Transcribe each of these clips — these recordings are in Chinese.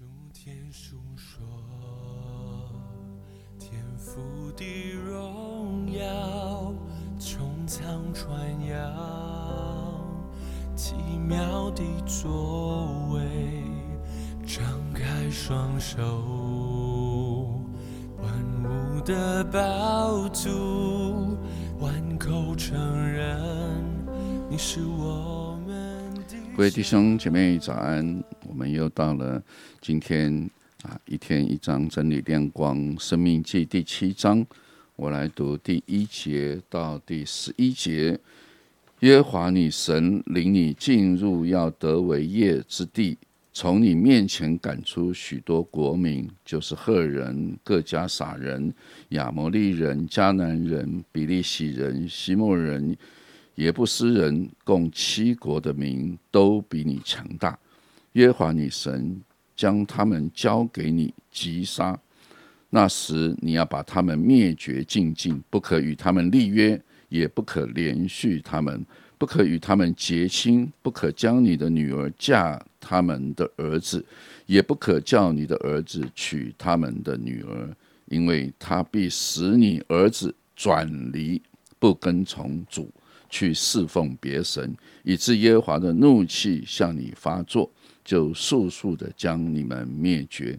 诸天述说天赋的荣耀，穹苍传扬奇妙的作为，张开双手，万物的宝珠，万口承认你是我们的各位弟兄姐妹早安，我们又到了今天啊一天一章真理亮光生命记第七章，我来读第一节到第十一节。耶和华你神领你进入要得为业之地，从你面前赶出许多国民，就是赫人、各家撒人、亚摩利人、迦南人、比利洗人、西莫人、耶布斯人，共七国的民都比你强大。耶和华你神将他们交给你击杀，那时你要把他们灭绝尽尽，不可与他们立约，也不可连续他们，不可与他们结亲，不可将你的女儿嫁他们的儿子，也不可叫你的儿子娶他们的女儿，因为他必使你儿子转离，不跟从主。去侍奉别神，以致耶和华的怒气向你发作，就速速的将你们灭绝。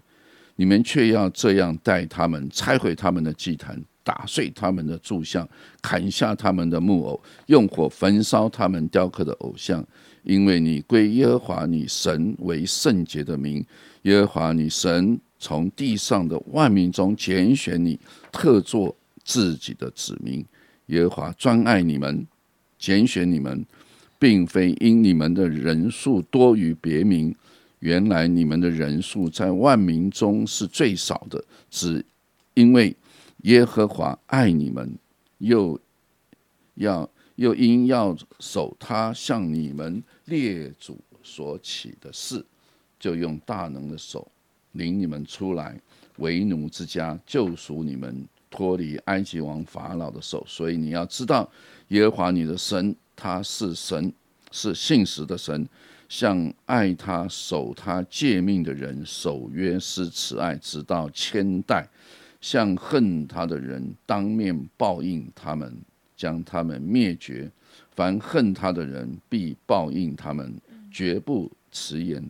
你们却要这样待他们，拆毁他们的祭坛，打碎他们的柱像，砍下他们的木偶，用火焚烧他们雕刻的偶像。因为你归耶和华你神为圣洁的名，耶和华你神从地上的万民中拣选你，特作自己的子民。耶和华专爱你们。拣选你们，并非因你们的人数多于别民，原来你们的人数在万民中是最少的，只因为耶和华爱你们，又要又因要守他向你们列祖所起的事，就用大能的手领你们出来为奴之家，救赎你们脱离埃及王法老的手。所以你要知道。耶和华你的神，他是神，是信实的神，向爱他、守他诫命的人守约施慈爱，直到千代；向恨他的人当面报应他们，将他们灭绝。凡恨他的人，必报应他们，绝不迟延。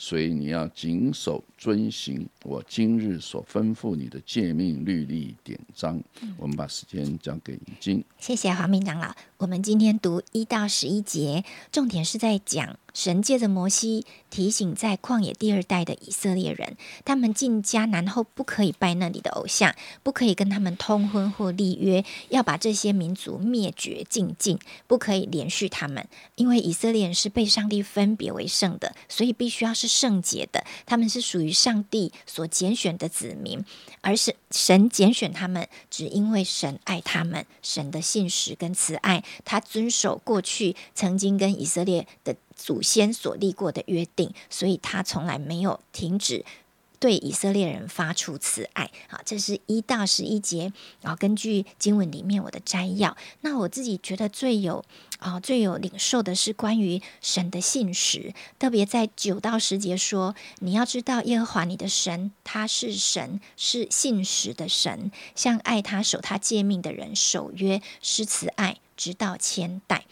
所以你要谨守遵行我今日所吩咐你的诫命律例典章。我们把时间交给已经。谢谢黄明长老。我们今天读一到十一节，重点是在讲。神借着摩西提醒，在旷野第二代的以色列人，他们进迦南后不可以拜那里的偶像，不可以跟他们通婚或立约，要把这些民族灭绝净尽，不可以连续他们，因为以色列人是被上帝分别为圣的，所以必须要是圣洁的，他们是属于上帝所拣选的子民，而是神拣选他们，只因为神爱他们，神的信实跟慈爱，他遵守过去曾经跟以色列的。祖先所立过的约定，所以他从来没有停止对以色列人发出慈爱。好，这是一到十一节。然后根据经文里面我的摘要，那我自己觉得最有啊最有领受的是关于神的信实，特别在九到十节说，你要知道耶和华你的神，他是神，是信实的神，向爱他守他诫命的人守约施慈爱，直到千代。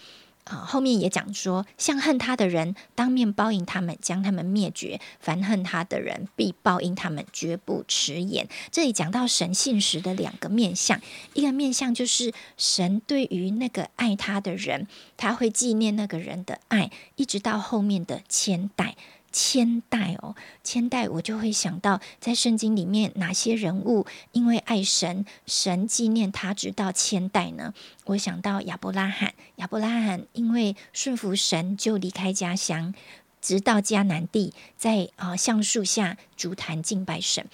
啊，后面也讲说，像恨他的人，当面报应他们，将他们灭绝；凡恨他的人，必报应他们，绝不迟延。这里讲到神信实的两个面相，一个面相就是神对于那个爱他的人，他会纪念那个人的爱，一直到后面的千代。千代哦，千代，我就会想到，在圣经里面哪些人物因为爱神，神纪念他直到千代呢？我想到亚伯拉罕，亚伯拉罕因为顺服神，就离开家乡，直到迦南地，在啊橡树下烛坛敬拜神。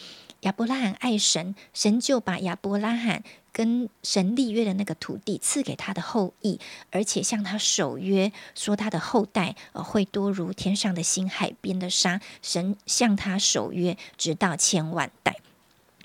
亚伯拉罕爱神，神就把亚伯拉罕。跟神立约的那个土地赐给他的后裔，而且向他守约，说他的后代呃会多如天上的星、海边的沙。神向他守约，直到千万代。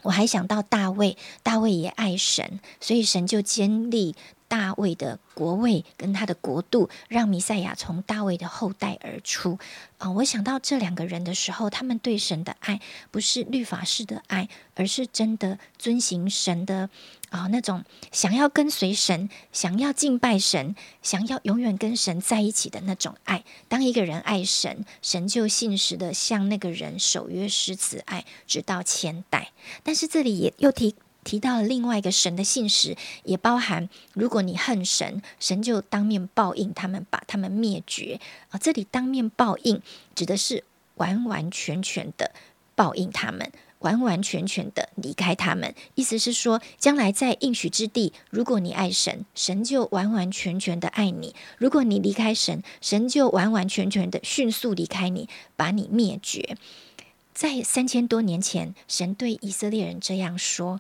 我还想到大卫，大卫也爱神，所以神就建立大卫的国位跟他的国度，让弥赛亚从大卫的后代而出。啊，我想到这两个人的时候，他们对神的爱不是律法式的爱，而是真的遵行神的啊那种想要跟随神、想要敬拜神、想要永远跟神在一起的那种爱。当一个人爱神，神就信实的向那个人守约施慈爱，直到千代。但是这里也又提。提到了另外一个神的信实，也包含如果你恨神，神就当面报应他们，把他们灭绝啊。这里当面报应指的是完完全全的报应他们，完完全全的离开他们。意思是说，将来在应许之地，如果你爱神，神就完完全全的爱你；如果你离开神，神就完完全全的迅速离开你，把你灭绝。在三千多年前，神对以色列人这样说。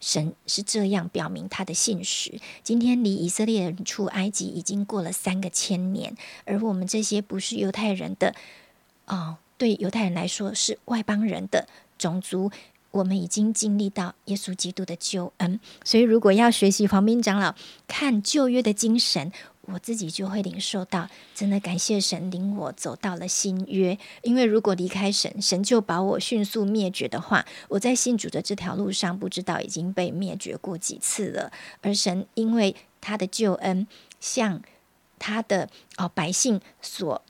神是这样表明他的信实。今天离以色列人出埃及已经过了三个千年，而我们这些不是犹太人的，哦，对犹太人来说是外邦人的种族，我们已经经历到耶稣基督的救恩。所以，如果要学习黄斌长老看旧约的精神。我自己就会领受到，真的感谢神领我走到了新约。因为如果离开神，神就把我迅速灭绝的话，我在信主的这条路上，不知道已经被灭绝过几次了。而神因为他的救恩，向他的哦百姓所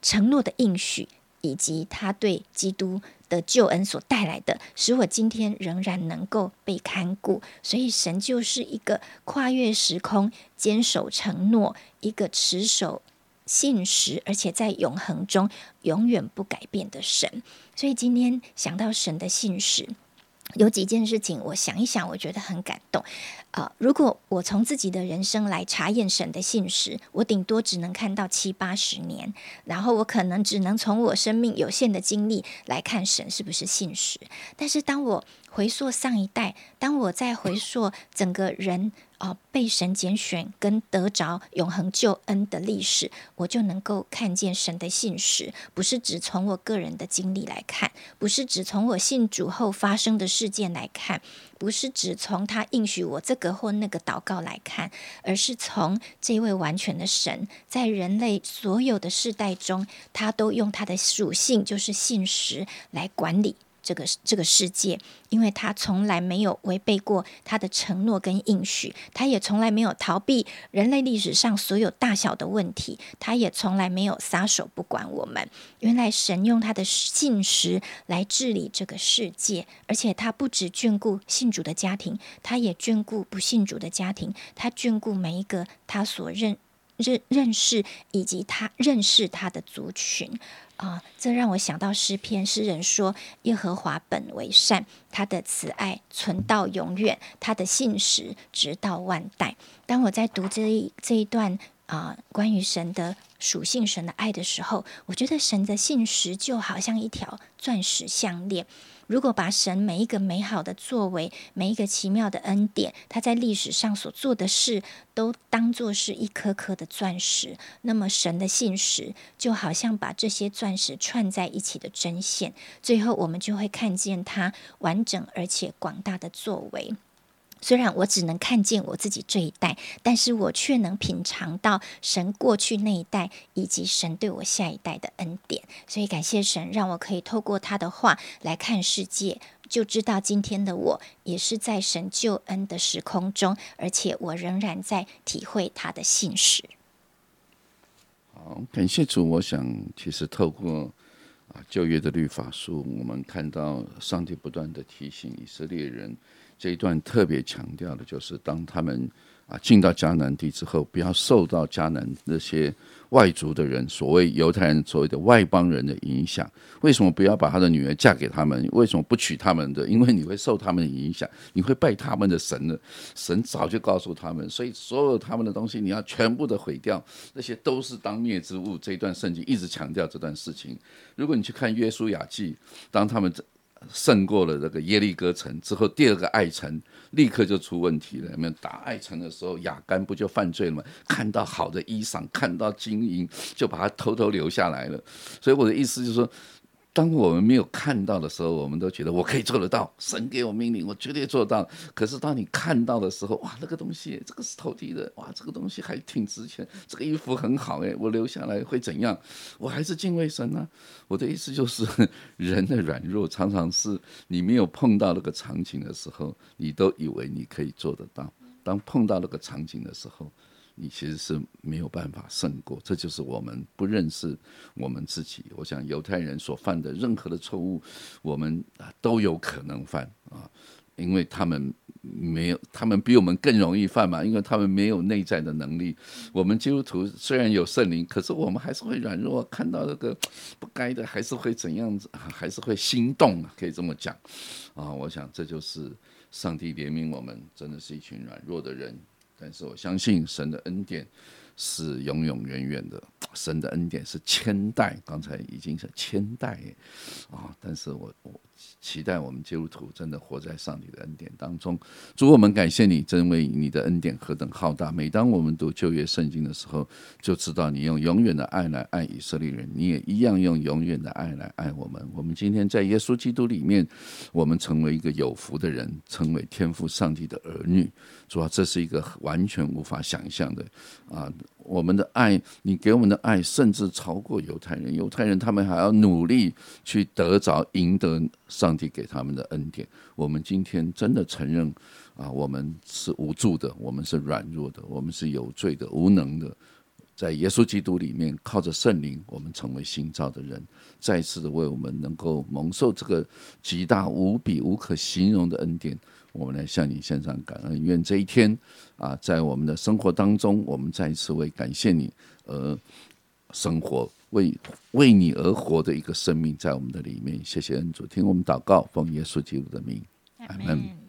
承诺的应许，以及他对基督。的救恩所带来的，使我今天仍然能够被看顾。所以，神就是一个跨越时空、坚守承诺、一个持守信实，而且在永恒中永远不改变的神。所以，今天想到神的信实。有几件事情，我想一想，我觉得很感动。啊，如果我从自己的人生来查验神的信实，我顶多只能看到七八十年，然后我可能只能从我生命有限的经历来看神是不是信实。但是当我回溯上一代，当我在回溯整个人。哦，被神拣选跟得着永恒救恩的历史，我就能够看见神的信实，不是只从我个人的经历来看，不是只从我信主后发生的事件来看，不是只从他应许我这个或那个祷告来看，而是从这位完全的神，在人类所有的世代中，他都用他的属性，就是信实来管理。这个这个世界，因为他从来没有违背过他的承诺跟应许，他也从来没有逃避人类历史上所有大小的问题，他也从来没有撒手不管我们。原来神用他的信实来治理这个世界，而且他不止眷顾信主的家庭，他也眷顾不信主的家庭，他眷顾每一个他所认认认识以及他认识他的族群。啊，这让我想到诗篇，诗人说：“耶和华本为善，他的慈爱存到永远，他的信实直到万代。”当我在读这一这一段啊，关于神的属性、神的爱的时候，我觉得神的信实就好像一条钻石项链。如果把神每一个美好的作为，每一个奇妙的恩典，他在历史上所做的事，都当作是一颗颗的钻石，那么神的信实就好像把这些钻石串在一起的针线，最后我们就会看见他完整而且广大的作为。虽然我只能看见我自己这一代，但是我却能品尝到神过去那一代以及神对我下一代的恩典。所以感谢神，让我可以透过他的话来看世界，就知道今天的我也是在神救恩的时空中，而且我仍然在体会他的信实。好，感谢主。我想，其实透过啊旧约的律法书，我们看到上帝不断的提醒以色列人。这一段特别强调的就是，当他们啊进到迦南地之后，不要受到迦南那些外族的人，所谓犹太人所谓的外邦人的影响。为什么不要把他的女儿嫁给他们？为什么不娶他们的？因为你会受他们的影响，你会拜他们的神的。神早就告诉他们，所以所有他们的东西你要全部的毁掉，那些都是当灭之物。这一段圣经一直强调这段事情。如果你去看约书亚记，当他们胜过了这个耶利哥城之后，第二个爱城立刻就出问题了。有没有打爱城的时候，亚干不就犯罪了吗？看到好的衣裳，看到金银，就把它偷偷留下来了。所以我的意思就是说，当我们没有看到的时候，我们都觉得我可以做得到，神给我命令，我绝对做到。可是当你看到的时候，哇，那个东西，这个是投递的，哇，这个东西还挺值钱，这个衣服很好，哎，我留下来会怎样？我还是敬畏神呢。我的意思就是，人的软弱常常是你没有碰到那个场景的时候，你都以为你可以做得到。当碰到那个场景的时候，你其实是没有办法胜过，这就是我们不认识我们自己。我想犹太人所犯的任何的错误，我们啊都有可能犯啊，因为他们没有，他们比我们更容易犯嘛，因为他们没有内在的能力。我们基督徒虽然有圣灵，可是我们还是会软弱，看到那个不该的，还是会怎样子，还是会心动啊，可以这么讲啊。我想这就是上帝怜悯我们，真的是一群软弱的人。但是我相信神的恩典是永永远远的，神的恩典是千代，刚才已经是千代啊！但是我我。期待我们基督徒真的活在上帝的恩典当中。主，我们感谢你，真为你的恩典何等浩大。每当我们读旧约圣经的时候，就知道你用永远的爱来爱以色列人，你也一样用永远的爱来爱我们。我们今天在耶稣基督里面，我们成为一个有福的人，成为天赋上帝的儿女。主要这是一个完全无法想象的啊！我们的爱，你给我们的爱，甚至超过犹太人。犹太人他们还要努力去得着、赢得上帝给他们的恩典。我们今天真的承认啊，我们是无助的，我们是软弱的，我们是有罪的、无能的。在耶稣基督里面，靠着圣灵，我们成为新造的人，再次的为我们能够蒙受这个极大无比、无可形容的恩典。我们来向你献上感恩，愿这一天啊，在我们的生活当中，我们再一次为感谢你而生活，为为你而活的一个生命在我们的里面。谢谢恩主，听我们祷告，奉耶稣基督的名，阿门。